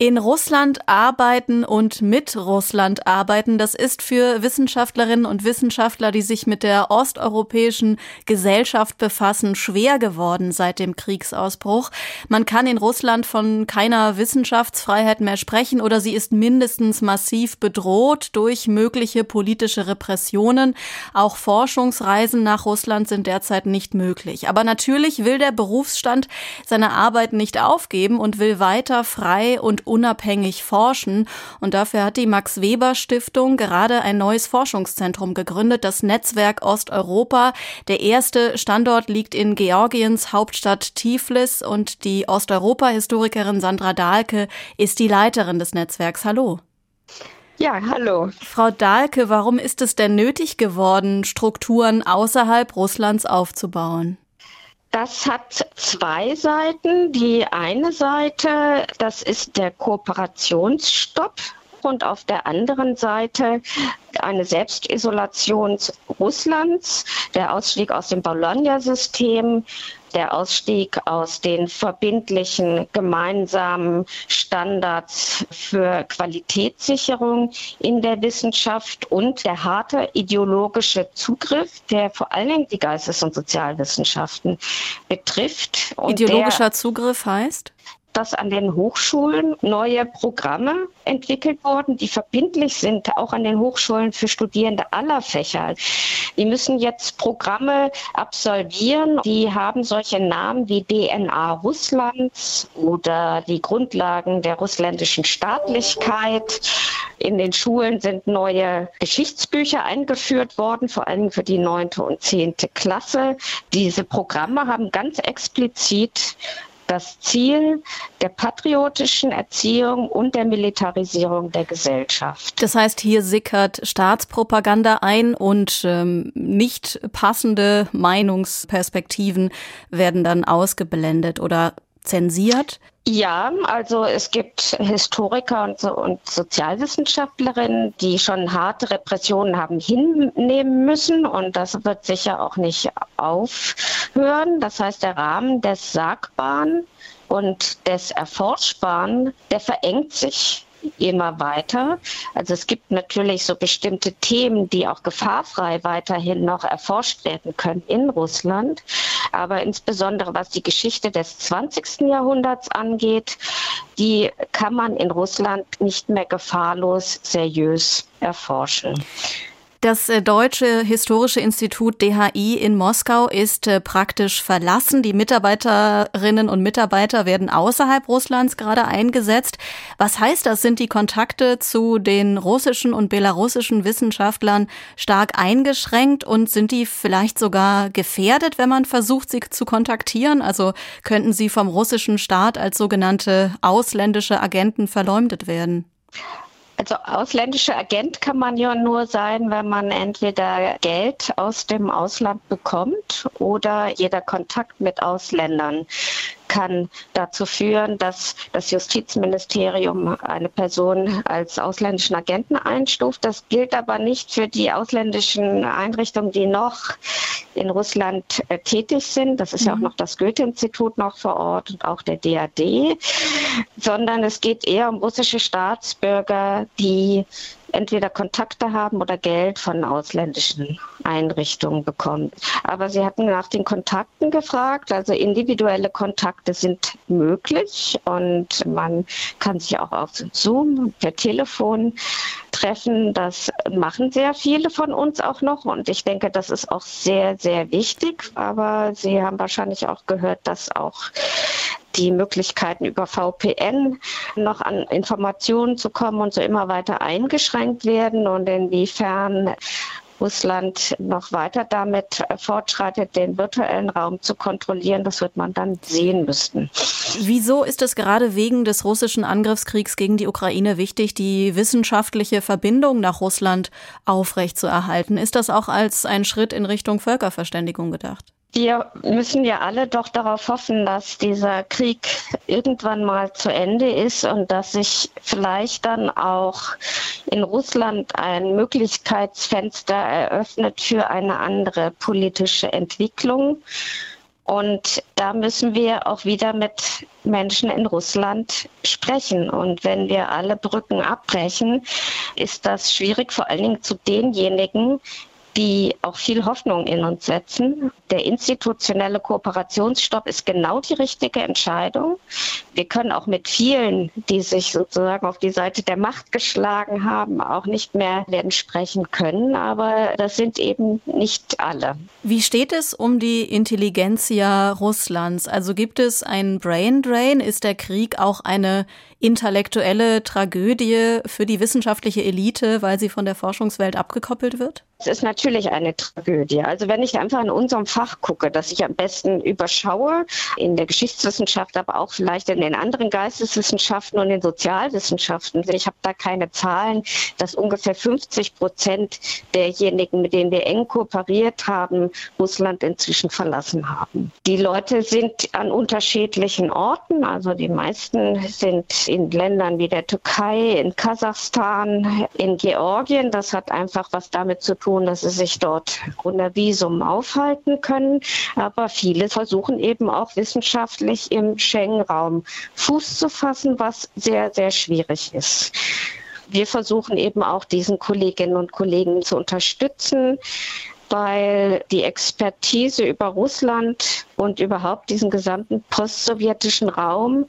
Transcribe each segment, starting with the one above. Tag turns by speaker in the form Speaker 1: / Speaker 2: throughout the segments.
Speaker 1: In Russland arbeiten und mit Russland arbeiten, das ist für Wissenschaftlerinnen und Wissenschaftler, die sich mit der osteuropäischen Gesellschaft befassen, schwer geworden seit dem Kriegsausbruch. Man kann in Russland von keiner Wissenschaftsfreiheit mehr sprechen oder sie ist mindestens massiv bedroht durch mögliche politische Repressionen. Auch Forschungsreisen nach Russland sind derzeit nicht möglich. Aber natürlich will der Berufsstand seine Arbeit nicht aufgeben und will weiter frei und unabhängig forschen. Und dafür hat die Max Weber Stiftung gerade ein neues Forschungszentrum gegründet, das Netzwerk Osteuropa. Der erste Standort liegt in Georgiens Hauptstadt Tiflis und die Osteuropa-Historikerin Sandra Dahlke ist die Leiterin des Netzwerks. Hallo.
Speaker 2: Ja, hallo.
Speaker 1: Frau Dahlke, warum ist es denn nötig geworden, Strukturen außerhalb Russlands aufzubauen?
Speaker 2: Das hat zwei Seiten. Die eine Seite, das ist der Kooperationsstopp und auf der anderen Seite eine Selbstisolation Russlands, der Ausstieg aus dem Bologna-System, der Ausstieg aus den verbindlichen gemeinsamen Standards für Qualitätssicherung in der Wissenschaft und der harte ideologische Zugriff, der vor allen Dingen die Geistes- und Sozialwissenschaften betrifft.
Speaker 1: Ideologischer Zugriff heißt?
Speaker 2: Dass an den Hochschulen neue Programme entwickelt wurden, die verbindlich sind, auch an den Hochschulen für Studierende aller Fächer. Die müssen jetzt Programme absolvieren, die haben solche Namen wie DNA Russlands oder die Grundlagen der russländischen Staatlichkeit. In den Schulen sind neue Geschichtsbücher eingeführt worden, vor allem für die neunte und zehnte Klasse. Diese Programme haben ganz explizit das Ziel der patriotischen Erziehung und der Militarisierung der Gesellschaft.
Speaker 1: Das heißt, hier sickert Staatspropaganda ein und ähm, nicht passende Meinungsperspektiven werden dann ausgeblendet oder zensiert?
Speaker 2: Ja, also es gibt Historiker und, so, und Sozialwissenschaftlerinnen, die schon harte Repressionen haben hinnehmen müssen und das wird sicher auch nicht aufhören. Das heißt, der Rahmen des Sagbaren und des Erforschbaren, der verengt sich immer weiter. Also es gibt natürlich so bestimmte Themen, die auch gefahrfrei weiterhin noch erforscht werden können in Russland. Aber insbesondere was die Geschichte des 20. Jahrhunderts angeht, die kann man in Russland nicht mehr gefahrlos seriös erforschen.
Speaker 1: Das äh, Deutsche Historische Institut DHI in Moskau ist äh, praktisch verlassen. Die Mitarbeiterinnen und Mitarbeiter werden außerhalb Russlands gerade eingesetzt. Was heißt das? Sind die Kontakte zu den russischen und belarussischen Wissenschaftlern stark eingeschränkt und sind die vielleicht sogar gefährdet, wenn man versucht, sie zu kontaktieren? Also könnten sie vom russischen Staat als sogenannte ausländische Agenten verleumdet werden?
Speaker 2: Also ausländischer Agent kann man ja nur sein, wenn man entweder Geld aus dem Ausland bekommt oder jeder Kontakt mit Ausländern kann dazu führen, dass das Justizministerium eine Person als ausländischen Agenten einstuft. Das gilt aber nicht für die ausländischen Einrichtungen, die noch in Russland äh, tätig sind. Das ist mhm. ja auch mhm. noch das Goethe-Institut noch vor Ort und auch der DAD, sondern es geht eher um russische Staatsbürger, die entweder Kontakte haben oder Geld von ausländischen Einrichtungen bekommen. Aber Sie hatten nach den Kontakten gefragt. Also individuelle Kontakte sind möglich und man kann sich auch auf Zoom, per Telefon treffen. Das machen sehr viele von uns auch noch und ich denke, das ist auch sehr, sehr wichtig. Aber Sie haben wahrscheinlich auch gehört, dass auch die Möglichkeiten über VPN noch an Informationen zu kommen und so immer weiter eingeschränkt werden und inwiefern Russland noch weiter damit fortschreitet, den virtuellen Raum zu kontrollieren. Das wird man dann sehen müssen.
Speaker 1: Wieso ist es gerade wegen des russischen Angriffskriegs gegen die Ukraine wichtig, die wissenschaftliche Verbindung nach Russland aufrechtzuerhalten? Ist das auch als ein Schritt in Richtung Völkerverständigung gedacht?
Speaker 2: Wir müssen ja alle doch darauf hoffen, dass dieser Krieg irgendwann mal zu Ende ist und dass sich vielleicht dann auch in Russland ein Möglichkeitsfenster eröffnet für eine andere politische Entwicklung. Und da müssen wir auch wieder mit Menschen in Russland sprechen. Und wenn wir alle Brücken abbrechen, ist das schwierig, vor allen Dingen zu denjenigen, die auch viel Hoffnung in uns setzen. Der institutionelle Kooperationsstopp ist genau die richtige Entscheidung. Wir können auch mit vielen, die sich sozusagen auf die Seite der Macht geschlagen haben, auch nicht mehr werden sprechen können. Aber das sind eben nicht alle.
Speaker 1: Wie steht es um die Intelligenzia Russlands? Also gibt es einen Brain Drain? Ist der Krieg auch eine intellektuelle Tragödie für die wissenschaftliche Elite, weil sie von der Forschungswelt abgekoppelt wird?
Speaker 2: Es ist natürlich eine Tragödie. Also wenn ich einfach in unserem Fach gucke, das ich am besten überschaue, in der Geschichtswissenschaft, aber auch vielleicht in den anderen Geisteswissenschaften und den Sozialwissenschaften, ich habe da keine Zahlen, dass ungefähr 50 Prozent derjenigen, mit denen wir eng kooperiert haben, Russland inzwischen verlassen haben. Die Leute sind an unterschiedlichen Orten, also die meisten sind in Ländern wie der Türkei, in Kasachstan, in Georgien. Das hat einfach was damit zu tun, tun, dass sie sich dort unter Visum aufhalten können. Aber viele versuchen eben auch wissenschaftlich im Schengen-Raum Fuß zu fassen, was sehr, sehr schwierig ist. Wir versuchen eben auch diesen Kolleginnen und Kollegen zu unterstützen weil die Expertise über Russland und überhaupt diesen gesamten postsowjetischen Raum,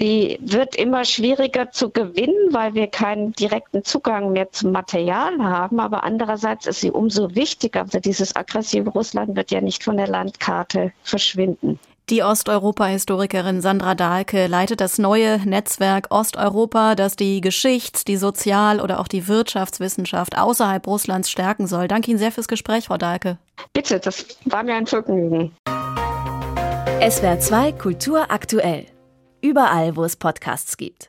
Speaker 2: die wird immer schwieriger zu gewinnen, weil wir keinen direkten Zugang mehr zum Material haben. Aber andererseits ist sie umso wichtiger. Also dieses aggressive Russland wird ja nicht von der Landkarte verschwinden.
Speaker 1: Die Osteuropa-Historikerin Sandra Dahlke leitet das neue Netzwerk Osteuropa, das die Geschichts-, die Sozial- oder auch die Wirtschaftswissenschaft außerhalb Russlands stärken soll. Danke Ihnen sehr fürs Gespräch, Frau Dahlke.
Speaker 2: Bitte, das war mir ein Vergnügen.
Speaker 3: SWR 2 Kultur aktuell. Überall, wo es Podcasts gibt.